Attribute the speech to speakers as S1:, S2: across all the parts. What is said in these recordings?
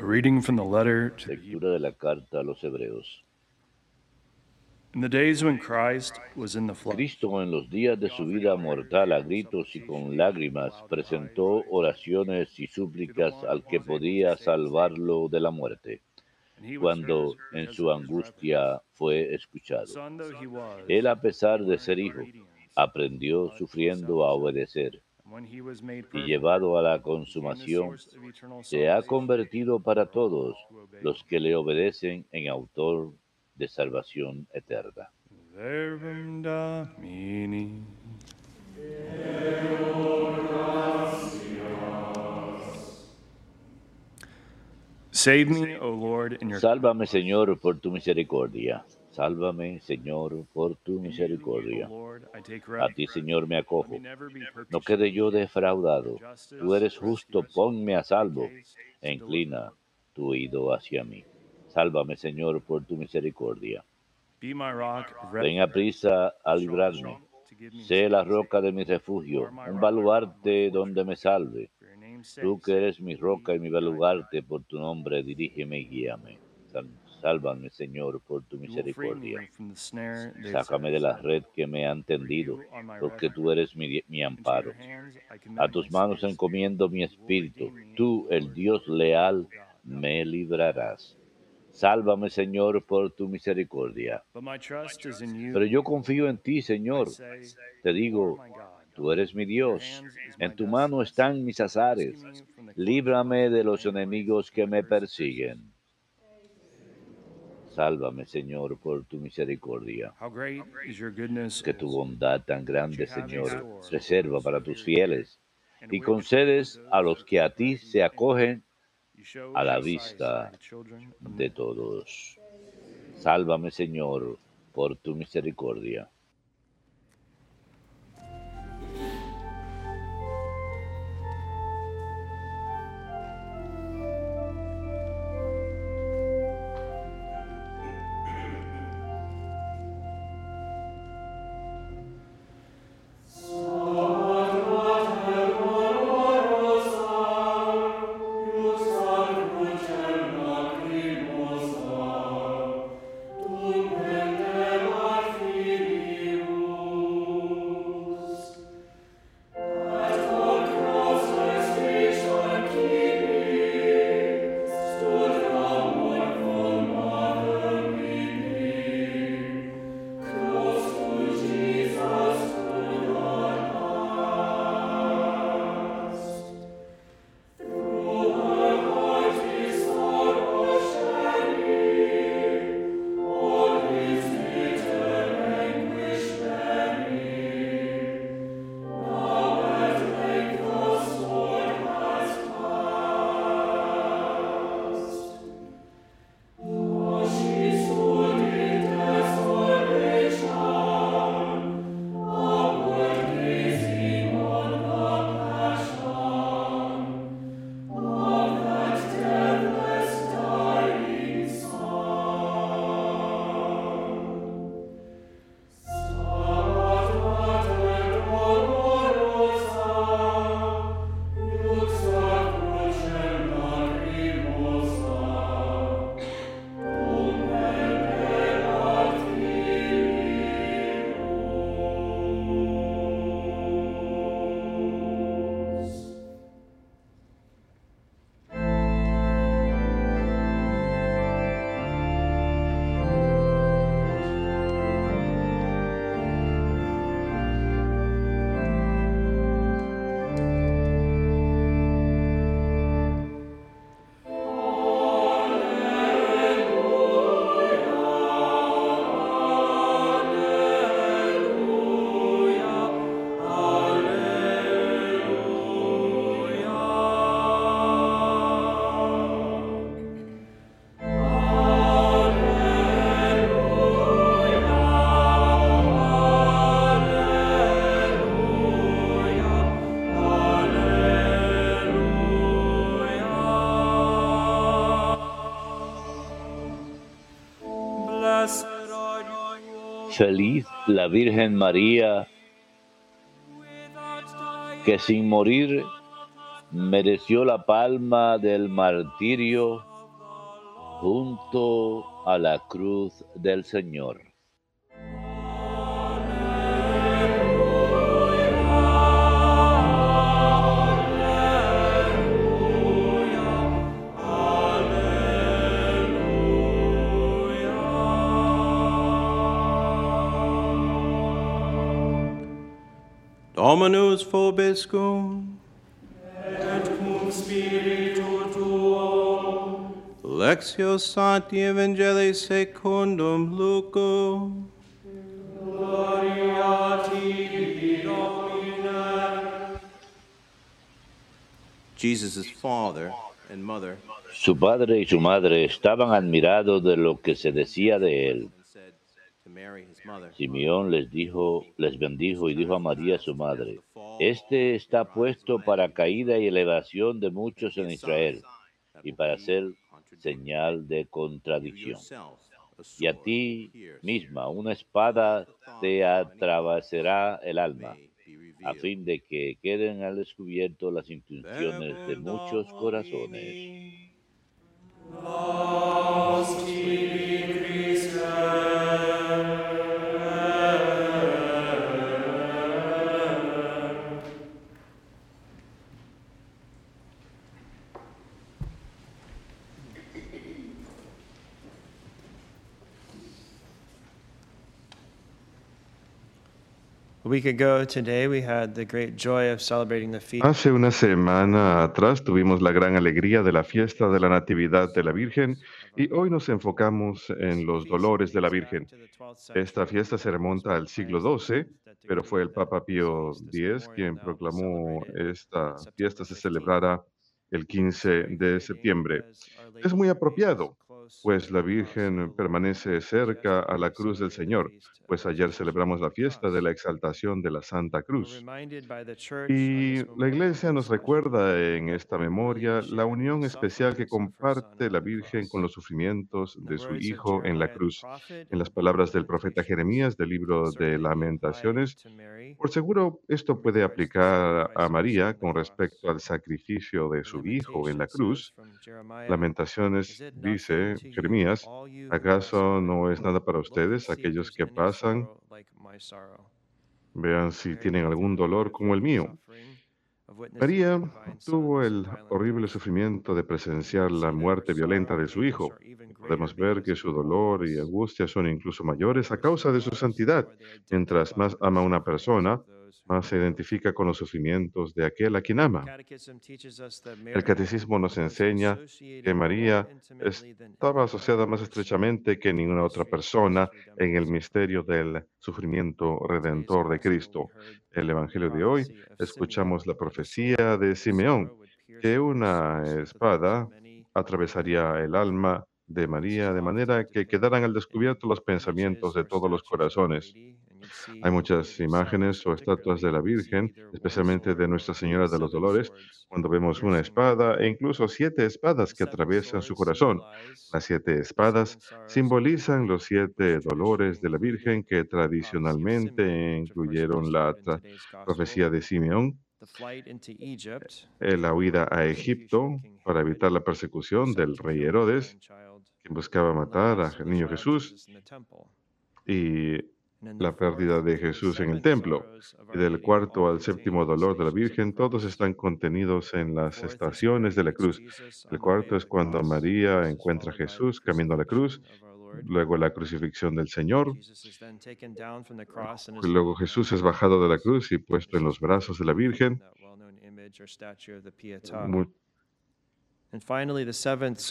S1: Reading from the letter to
S2: Lectura de la carta a los Hebreos.
S1: In the days when Christ was in the flesh,
S2: Cristo en los días de su vida mortal a gritos y con lágrimas presentó oraciones y súplicas al que podía salvarlo de la muerte, cuando en su angustia fue escuchado. Él, a pesar de ser hijo, aprendió sufriendo a obedecer y llevado a la consumación, se ha convertido para todos los que le obedecen en autor de salvación eterna.
S1: Verbum Domini. Save me, O Lord, in your
S2: Sálvame, Señor, por tu misericordia. Sálvame, Señor, por tu misericordia. A ti. Señor, me acojo. No quede yo defraudado. Tú eres justo, ponme a salvo e inclina tu oído hacia mí. Sálvame, Señor, por tu misericordia. Ven a prisa a librarme. Sé la roca de mi refugio, un baluarte donde me salve. Tú que eres mi roca y mi baluarte, por tu nombre dirígeme y guíame. Sálvame, Señor, por tu misericordia. Sácame de la red que me han tendido, porque tú eres mi, amparo. A tus manos encomiendo mi espíritu. Tú, el Dios leal, me librarás. Sálvame, Señor, por tu misericordia. Pero yo confío en ti, Señor. Te
S1: "You are
S2: digo, tú eres mi Dios. En tu mano están mis azares. Líbrame de los enemigos que me persiguen. Sálvame, Señor, por tu misericordia. Que tu bondad tan grande, Señor, reserva para tus fieles y concedes a los que a ti se acogen a la vista de todos. Sálvame, Señor, por tu misericordia. Feliz la Virgen María que sin morir mereció la palma del martirio junto a la cruz del Señor.
S3: Dominus vobiscum.
S4: et cum spiritu tuo,
S3: Lectio Sancti Evangelii secundum Lucum.
S4: gloria tibi, Domine.
S3: Jesus' father and mother
S2: Su padre y su madre estaban admirados de lo que se decía de él.
S3: said to Mary, his mother,
S2: Simeón les dijo, les bendijo y dijo a María su madre, Este está puesto para caída y elevación de muchos en Israel y para ser señal de contradicción. Y a ti misma una espada te atravesará el alma, a fin de que queden al descubierto las intenciones de muchos corazones.
S5: Hace una semana atrás tuvimos la gran alegría de la fiesta de la Natividad de la Virgen y hoy nos enfocamos en los dolores de la Virgen. Esta fiesta se remonta al siglo XII, pero fue el Papa Pío X quien proclamó esta fiesta se celebrara el 15 de septiembre. Es muy apropiado, pues la Virgen permanece cerca a la cruz del Señor, pues ayer celebramos la fiesta de la exaltación de la Santa Cruz. Y la Iglesia nos recuerda en esta memoria la unión especial que comparte la Virgen con los sufrimientos de su Hijo en la cruz. En las palabras del profeta Jeremías del libro de Lamentaciones, por seguro esto puede aplicar a María con respecto al sacrificio de su Hijo en la cruz. Lamentaciones dice Jeremías, ¿acaso no es nada para ustedes aquellos que pasan? Vean si tienen algún dolor como el mío. María tuvo el horrible sufrimiento de presenciar la muerte violenta de su hijo. Podemos ver que su dolor y angustia son incluso mayores a causa de su santidad. Mientras más ama a una persona, más se identifica con los sufrimientos de aquel a quien ama. El catecismo nos enseña que María estaba asociada más estrechamente que ninguna otra persona en el misterio del sufrimiento redentor de Cristo. En el Evangelio de hoy escuchamos la profecía de Simeón, que una espada atravesaría el alma de María de manera que quedaran al descubierto los pensamientos de todos los corazones. Hay muchas imágenes o estatuas de la Virgen, especialmente de Nuestra Señora de los Dolores, cuando vemos una espada e incluso siete espadas que atraviesan su corazón. Las siete espadas simbolizan los siete dolores de la Virgen que tradicionalmente incluyeron la profecía de Simeón, eh, la huida a Egipto para evitar la persecución del rey Herodes, quien buscaba matar al niño Jesús, y la pérdida de Jesús en el templo. Y del cuarto al séptimo dolor de la Virgen, todos están contenidos en las estaciones de la cruz. El cuarto es cuando María encuentra a Jesús camino a la cruz, luego la crucifixión del Señor, luego Jesús es bajado de la cruz y puesto en los brazos de la Virgen.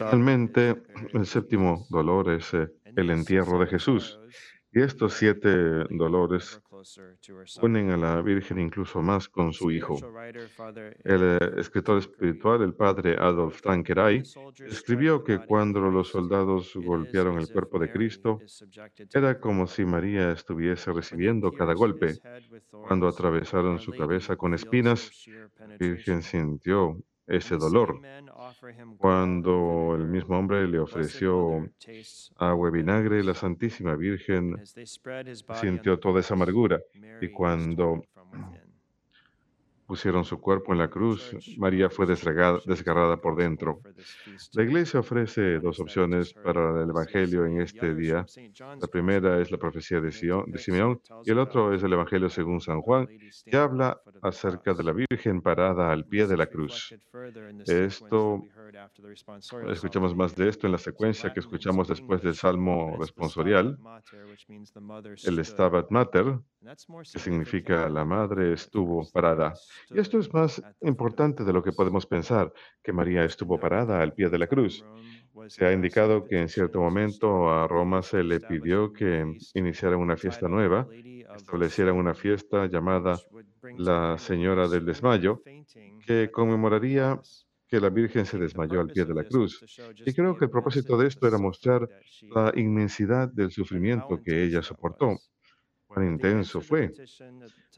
S5: Finalmente, el séptimo dolor es eh, el entierro de Jesús. Y estos siete dolores ponen a la Virgen incluso más con su Hijo. El eh, escritor espiritual, el padre Adolf Tanqueray, escribió que cuando los soldados golpearon el cuerpo de Cristo, era como si María estuviese recibiendo cada golpe. Cuando atravesaron su cabeza con espinas, la Virgen sintió ese dolor. Cuando el mismo hombre le ofreció agua y vinagre, la Santísima Virgen sintió toda esa amargura. Y cuando pusieron su cuerpo en la cruz, María fue desgarrada por dentro. La Iglesia ofrece dos opciones para el Evangelio en este día. La primera es la profecía de, Simeón y el otro es el Evangelio según San Juan, que habla acerca de la Virgen parada al pie de la cruz. Esto, escuchamos más de esto en la secuencia que escuchamos después del Salmo responsorial, el Stabat Mater, que significa la madre estuvo parada. Y esto es más importante de lo que podemos pensar, que María estuvo parada al pie de la cruz. Se ha indicado que en cierto momento a Roma se le pidió que iniciara una fiesta nueva, establecieran una fiesta llamada la Señora del Desmayo, que conmemoraría que la Virgen se desmayó al pie de la cruz. Y creo que el propósito de esto era mostrar la inmensidad del sufrimiento que ella soportó. Cuán intenso fue.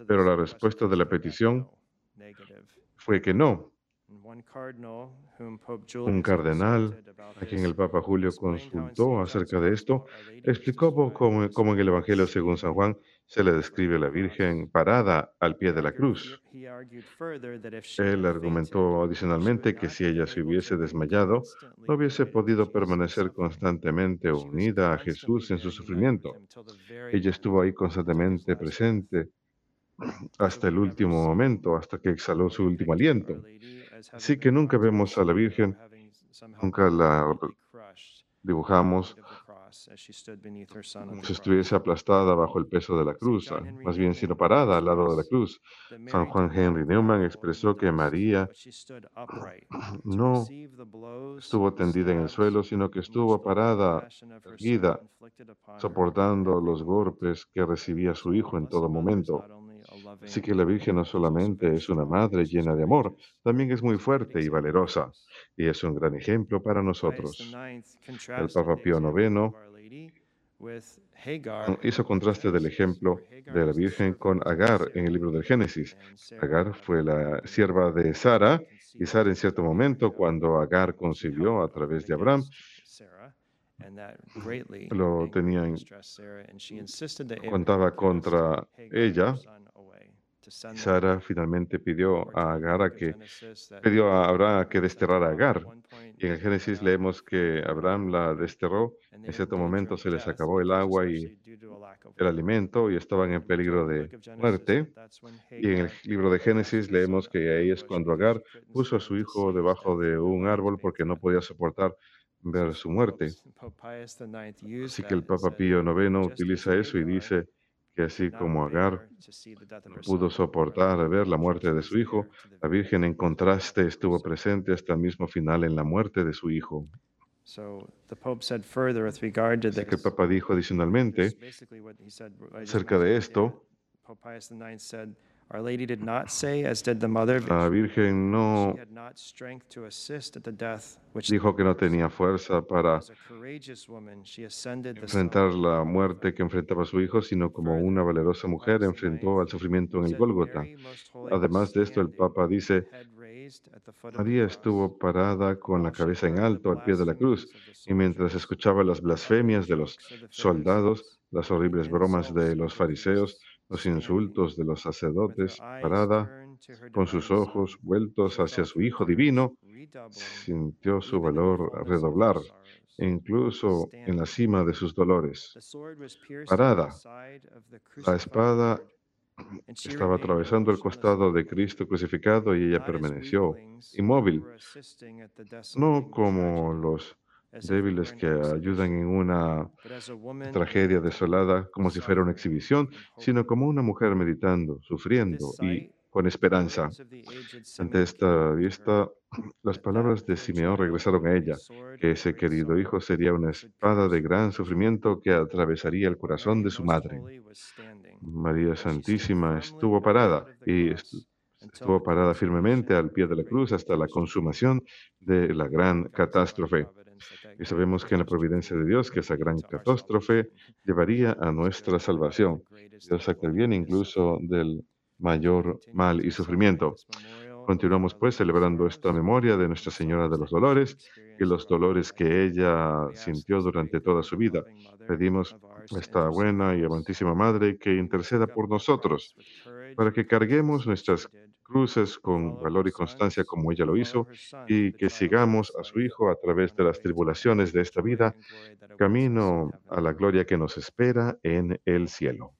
S5: Pero la respuesta de la petición fue que no. Un cardenal, a quien el Papa Julio consultó acerca de esto, explicó cómo, en el Evangelio según San Juan se le describe a la Virgen parada al pie de la cruz. Él argumentó adicionalmente que si ella se hubiese desmayado, no hubiese podido permanecer constantemente unida a Jesús en su sufrimiento. Ella estuvo ahí constantemente presente hasta el último momento, hasta que exhaló su último aliento. Así que nunca vemos a la Virgen, nunca la dibujamos como si estuviese aplastada bajo el peso de la cruz, ah, más bien sino parada al lado de la cruz. San Juan Henry Newman expresó que María no estuvo tendida en el suelo, sino que estuvo parada, erguida, soportando los golpes que recibía su hijo en todo momento. Así que la Virgen no solamente es una madre llena de amor, también es muy fuerte y valerosa, y es un gran ejemplo para nosotros. El Papa Pío IX hizo contraste del ejemplo de la Virgen con Agar en el libro del Génesis. Agar fue la sierva de Sara, y Sara en cierto momento, cuando Agar concibió a través de Abraham, lo tenía en, contaba contra ella Sara finalmente pidió a Agar que pidió a Abraham que desterrara a Agar. Y en el Génesis leemos que Abraham la desterró. En cierto momento se les acabó el agua y el alimento y estaban en peligro de muerte. Y en el libro de Génesis leemos que ahí es cuando Agar puso a su hijo debajo de un árbol porque no podía soportar ver su muerte. Así que el Papa Pío IX utiliza eso y dice que así como Agar pudo soportar ver la muerte de su hijo, la Virgen en contraste estuvo presente hasta el mismo final en la muerte de su hijo. Así que el Papa dijo adicionalmente acerca de esto, la Virgen no dijo que no tenía fuerza para enfrentar la muerte que enfrentaba su hijo, sino como una valerosa mujer enfrentó al sufrimiento en el Gólgota. Además de esto, el Papa dice, María estuvo parada con la cabeza en alto al pie de la cruz y mientras escuchaba las blasfemias de los soldados, las horribles bromas de los fariseos, los insultos de los sacerdotes, parada, con sus ojos vueltos hacia su Hijo Divino, sintió su valor redoblar, incluso en la cima de sus dolores. Parada, la espada estaba atravesando el costado de Cristo crucificado y ella permaneció inmóvil, no como los débiles que ayudan en una tragedia desolada como si fuera una exhibición, sino como una mujer meditando, sufriendo y con esperanza. Ante esta vista, las palabras de Simeón regresaron a ella, que ese querido hijo sería una espada de gran sufrimiento que atravesaría el corazón de su madre. María Santísima estuvo parada y estuvo parada firmemente al pie de la cruz hasta la consumación de la gran catástrofe. Y sabemos que en la providencia de Dios, que esa gran catástrofe llevaría a nuestra salvación. Dios saca el bien incluso del mayor mal y sufrimiento. Continuamos pues celebrando esta memoria de Nuestra Señora de los Dolores y los dolores que ella sintió durante toda su vida. Pedimos a esta buena y amantísima Madre que interceda por nosotros para que carguemos nuestras cruces con valor y constancia como ella lo hizo y que sigamos a su Hijo a través de las tribulaciones de esta vida, camino a la gloria que nos espera en el cielo.